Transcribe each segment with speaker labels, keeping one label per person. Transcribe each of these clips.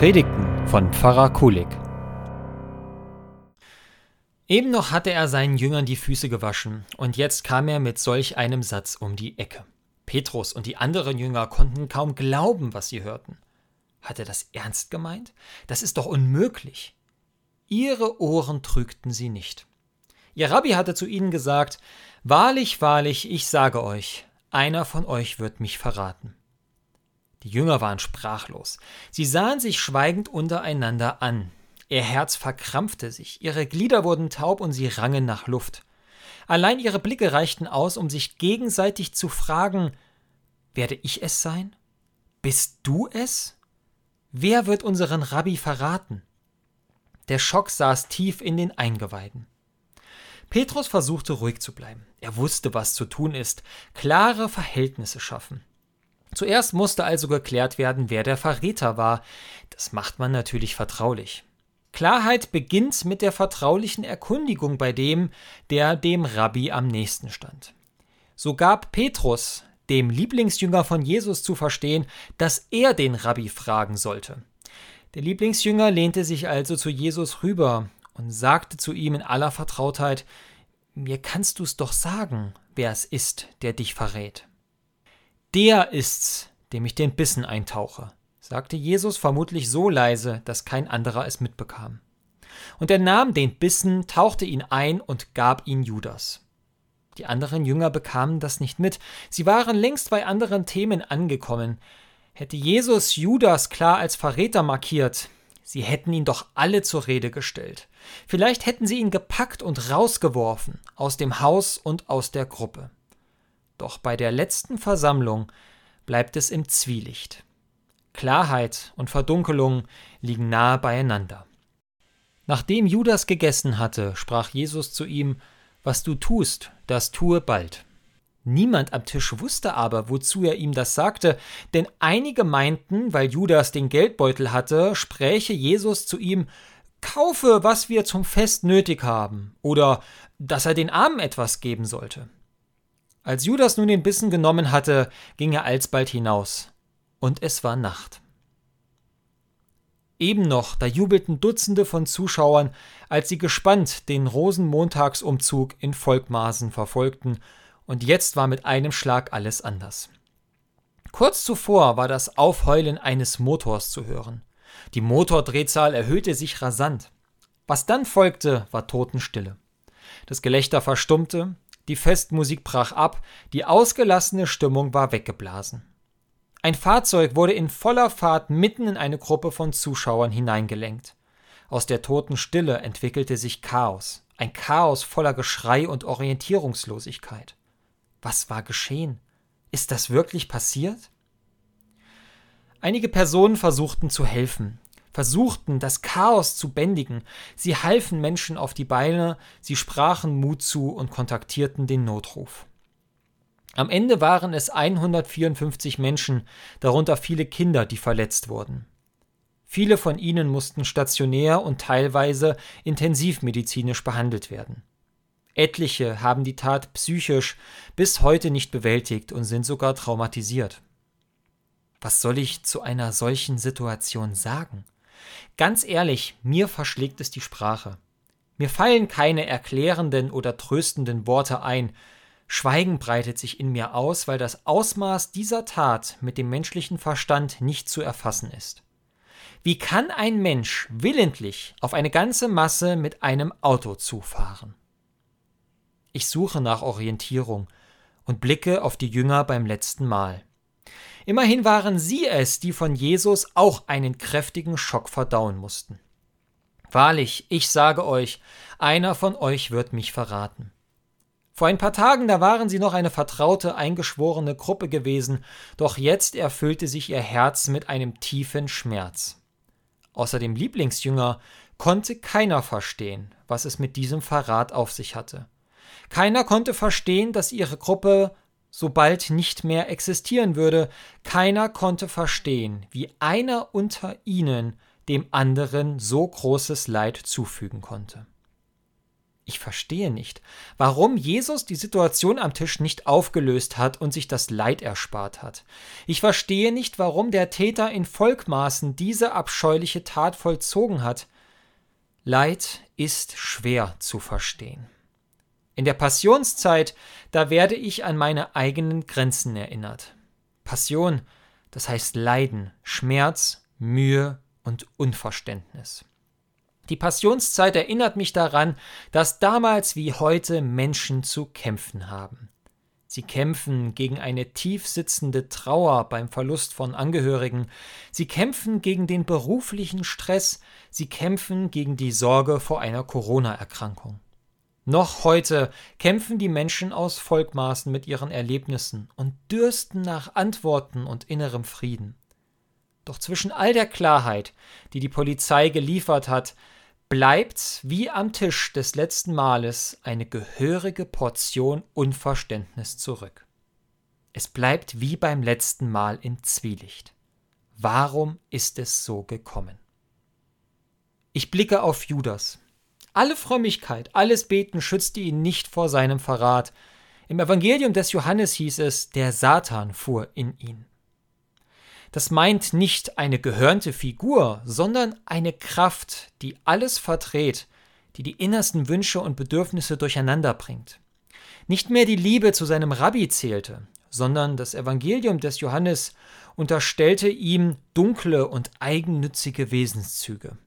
Speaker 1: Predigten von Pfarrer Kulig. Eben noch hatte er seinen Jüngern die Füße gewaschen, und jetzt kam er mit solch einem Satz um die Ecke. Petrus und die anderen Jünger konnten kaum glauben, was sie hörten. Hat er das ernst gemeint? Das ist doch unmöglich. Ihre Ohren trügten sie nicht. Ihr Rabbi hatte zu ihnen gesagt, Wahrlich, wahrlich, ich sage euch, einer von euch wird mich verraten. Die Jünger waren sprachlos. Sie sahen sich schweigend untereinander an. Ihr Herz verkrampfte sich, ihre Glieder wurden taub und sie rangen nach Luft. Allein ihre Blicke reichten aus, um sich gegenseitig zu fragen Werde ich es sein? Bist du es? Wer wird unseren Rabbi verraten? Der Schock saß tief in den Eingeweiden. Petrus versuchte ruhig zu bleiben. Er wusste, was zu tun ist. Klare Verhältnisse schaffen. Zuerst musste also geklärt werden, wer der Verräter war. Das macht man natürlich vertraulich. Klarheit beginnt mit der vertraulichen Erkundigung bei dem, der dem Rabbi am nächsten stand. So gab Petrus, dem Lieblingsjünger von Jesus, zu verstehen, dass er den Rabbi fragen sollte. Der Lieblingsjünger lehnte sich also zu Jesus rüber und sagte zu ihm in aller Vertrautheit Mir kannst du's doch sagen, wer es ist, der dich verrät. Der ist's, dem ich den Bissen eintauche, sagte Jesus vermutlich so leise, dass kein anderer es mitbekam. Und er nahm den Bissen, tauchte ihn ein und gab ihn Judas. Die anderen Jünger bekamen das nicht mit, sie waren längst bei anderen Themen angekommen. Hätte Jesus Judas klar als Verräter markiert, sie hätten ihn doch alle zur Rede gestellt. Vielleicht hätten sie ihn gepackt und rausgeworfen, aus dem Haus und aus der Gruppe. Doch bei der letzten Versammlung bleibt es im Zwielicht. Klarheit und Verdunkelung liegen nahe beieinander. Nachdem Judas gegessen hatte, sprach Jesus zu ihm, Was du tust, das tue bald. Niemand am Tisch wusste aber, wozu er ihm das sagte, denn einige meinten, weil Judas den Geldbeutel hatte, spräche Jesus zu ihm Kaufe, was wir zum Fest nötig haben, oder dass er den Armen etwas geben sollte. Als Judas nun den Bissen genommen hatte, ging er alsbald hinaus, und es war Nacht. Eben noch, da jubelten Dutzende von Zuschauern, als sie gespannt den Rosenmontagsumzug in Volkmaßen verfolgten, und jetzt war mit einem Schlag alles anders. Kurz zuvor war das Aufheulen eines Motors zu hören. Die Motordrehzahl erhöhte sich rasant. Was dann folgte, war Totenstille. Das Gelächter verstummte, die Festmusik brach ab, die ausgelassene Stimmung war weggeblasen. Ein Fahrzeug wurde in voller Fahrt mitten in eine Gruppe von Zuschauern hineingelenkt. Aus der toten Stille entwickelte sich Chaos, ein Chaos voller Geschrei und Orientierungslosigkeit. Was war geschehen? Ist das wirklich passiert? Einige Personen versuchten zu helfen, versuchten, das Chaos zu bändigen. Sie halfen Menschen auf die Beine, sie sprachen Mut zu und kontaktierten den Notruf. Am Ende waren es 154 Menschen, darunter viele Kinder, die verletzt wurden. Viele von ihnen mussten stationär und teilweise intensivmedizinisch behandelt werden. Etliche haben die Tat psychisch bis heute nicht bewältigt und sind sogar traumatisiert. Was soll ich zu einer solchen Situation sagen? Ganz ehrlich, mir verschlägt es die Sprache. Mir fallen keine erklärenden oder tröstenden Worte ein. Schweigen breitet sich in mir aus, weil das Ausmaß dieser Tat mit dem menschlichen Verstand nicht zu erfassen ist. Wie kann ein Mensch willentlich auf eine ganze Masse mit einem Auto zufahren? Ich suche nach Orientierung und blicke auf die Jünger beim letzten Mal. Immerhin waren sie es, die von Jesus auch einen kräftigen Schock verdauen mussten. Wahrlich, ich sage euch, einer von euch wird mich verraten. Vor ein paar Tagen, da waren sie noch eine vertraute, eingeschworene Gruppe gewesen, doch jetzt erfüllte sich ihr Herz mit einem tiefen Schmerz. Außer dem Lieblingsjünger konnte keiner verstehen, was es mit diesem Verrat auf sich hatte. Keiner konnte verstehen, dass ihre Gruppe sobald nicht mehr existieren würde. Keiner konnte verstehen, wie einer unter ihnen dem anderen so großes Leid zufügen konnte. Ich verstehe nicht, warum Jesus die Situation am Tisch nicht aufgelöst hat und sich das Leid erspart hat. Ich verstehe nicht, warum der Täter in Volkmaßen diese abscheuliche Tat vollzogen hat. Leid ist schwer zu verstehen. In der Passionszeit, da werde ich an meine eigenen Grenzen erinnert. Passion, das heißt Leiden, Schmerz, Mühe und Unverständnis. Die Passionszeit erinnert mich daran, dass damals wie heute Menschen zu kämpfen haben. Sie kämpfen gegen eine tief sitzende Trauer beim Verlust von Angehörigen. Sie kämpfen gegen den beruflichen Stress. Sie kämpfen gegen die Sorge vor einer Corona-Erkrankung. Noch heute kämpfen die Menschen aus Volkmaßen mit ihren Erlebnissen und dürsten nach Antworten und innerem Frieden. Doch zwischen all der Klarheit, die die Polizei geliefert hat, bleibt wie am Tisch des letzten Males eine gehörige Portion Unverständnis zurück. Es bleibt wie beim letzten Mal im Zwielicht. Warum ist es so gekommen? Ich blicke auf Judas. Alle Frömmigkeit, alles Beten schützte ihn nicht vor seinem Verrat. Im Evangelium des Johannes hieß es, der Satan fuhr in ihn. Das meint nicht eine gehörnte Figur, sondern eine Kraft, die alles verdreht, die die innersten Wünsche und Bedürfnisse durcheinander bringt. Nicht mehr die Liebe zu seinem Rabbi zählte, sondern das Evangelium des Johannes unterstellte ihm dunkle und eigennützige Wesenszüge.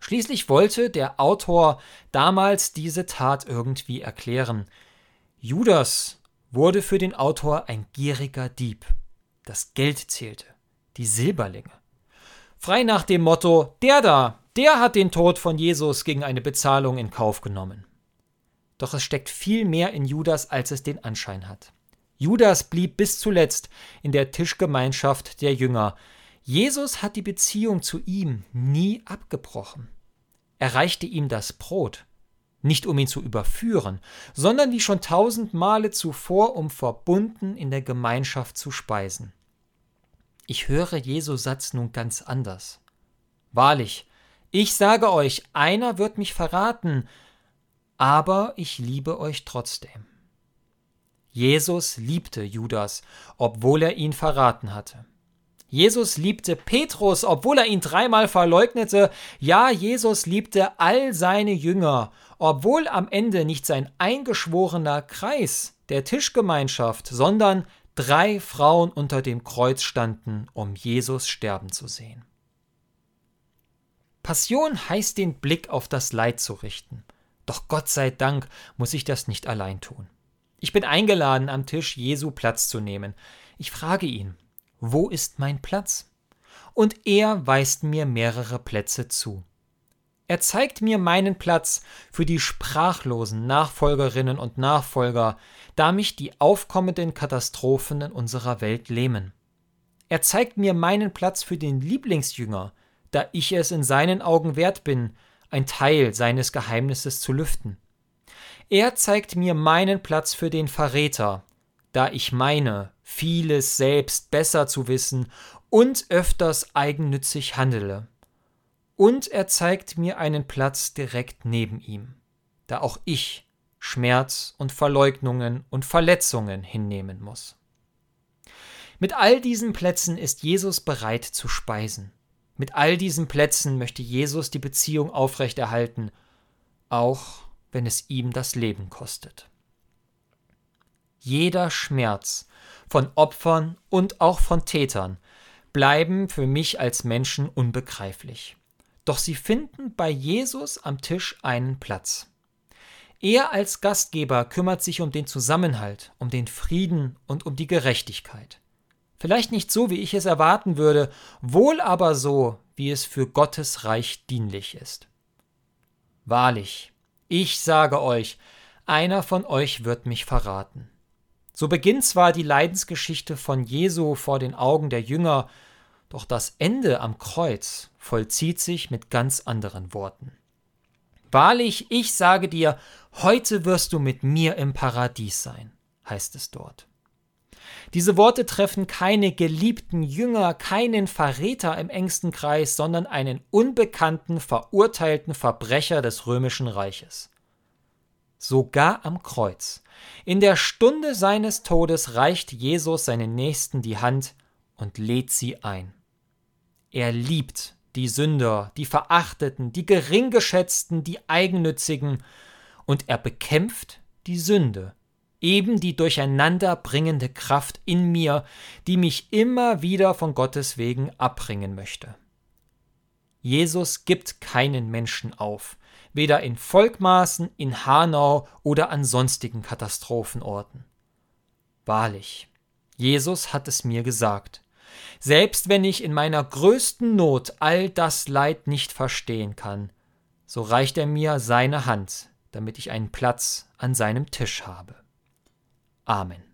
Speaker 1: Schließlich wollte der Autor damals diese Tat irgendwie erklären. Judas wurde für den Autor ein gieriger Dieb das Geld zählte, die Silberlinge. Frei nach dem Motto, der da, der hat den Tod von Jesus gegen eine Bezahlung in Kauf genommen. Doch es steckt viel mehr in Judas, als es den Anschein hat. Judas blieb bis zuletzt in der Tischgemeinschaft der Jünger. Jesus hat die Beziehung zu ihm nie abgebrochen. Er reichte ihm das Brot, nicht um ihn zu überführen, sondern wie schon tausend Male zuvor, um verbunden in der Gemeinschaft zu speisen. Ich höre Jesu Satz nun ganz anders. Wahrlich, ich sage euch, einer wird mich verraten, aber ich liebe euch trotzdem. Jesus liebte Judas, obwohl er ihn verraten hatte. Jesus liebte Petrus, obwohl er ihn dreimal verleugnete. Ja, Jesus liebte all seine Jünger, obwohl am Ende nicht sein eingeschworener Kreis der Tischgemeinschaft, sondern drei Frauen unter dem Kreuz standen, um Jesus sterben zu sehen. Passion heißt den Blick auf das Leid zu richten. Doch Gott sei Dank muss ich das nicht allein tun. Ich bin eingeladen, am Tisch Jesu Platz zu nehmen. Ich frage ihn, wo ist mein Platz? Und er weist mir mehrere Plätze zu. Er zeigt mir meinen Platz für die sprachlosen Nachfolgerinnen und Nachfolger, da mich die aufkommenden Katastrophen in unserer Welt lähmen. Er zeigt mir meinen Platz für den Lieblingsjünger, da ich es in seinen Augen wert bin, ein Teil seines Geheimnisses zu lüften. Er zeigt mir meinen Platz für den Verräter, da ich meine, vieles selbst besser zu wissen und öfters eigennützig handele. Und er zeigt mir einen Platz direkt neben ihm, da auch ich Schmerz und Verleugnungen und Verletzungen hinnehmen muss. Mit all diesen Plätzen ist Jesus bereit zu speisen. Mit all diesen Plätzen möchte Jesus die Beziehung aufrechterhalten, auch wenn es ihm das Leben kostet. Jeder Schmerz von Opfern und auch von Tätern bleiben für mich als Menschen unbegreiflich. Doch sie finden bei Jesus am Tisch einen Platz. Er als Gastgeber kümmert sich um den Zusammenhalt, um den Frieden und um die Gerechtigkeit. Vielleicht nicht so, wie ich es erwarten würde, wohl aber so, wie es für Gottes Reich dienlich ist. Wahrlich, ich sage euch, einer von euch wird mich verraten. So beginnt zwar die Leidensgeschichte von Jesu vor den Augen der Jünger, doch das Ende am Kreuz vollzieht sich mit ganz anderen Worten. Wahrlich, ich sage dir, heute wirst du mit mir im Paradies sein, heißt es dort. Diese Worte treffen keine geliebten Jünger, keinen Verräter im engsten Kreis, sondern einen unbekannten, verurteilten Verbrecher des römischen Reiches. Sogar am Kreuz. In der Stunde seines Todes reicht Jesus seinen Nächsten die Hand und lädt sie ein. Er liebt die Sünder, die Verachteten, die Geringgeschätzten, die Eigennützigen, und er bekämpft die Sünde, eben die durcheinanderbringende Kraft in mir, die mich immer wieder von Gottes wegen abbringen möchte. Jesus gibt keinen Menschen auf, weder in Volkmaßen, in Hanau oder an sonstigen Katastrophenorten. Wahrlich, Jesus hat es mir gesagt. Selbst wenn ich in meiner größten Not all das Leid nicht verstehen kann, so reicht er mir seine Hand, damit ich einen Platz an seinem Tisch habe. Amen.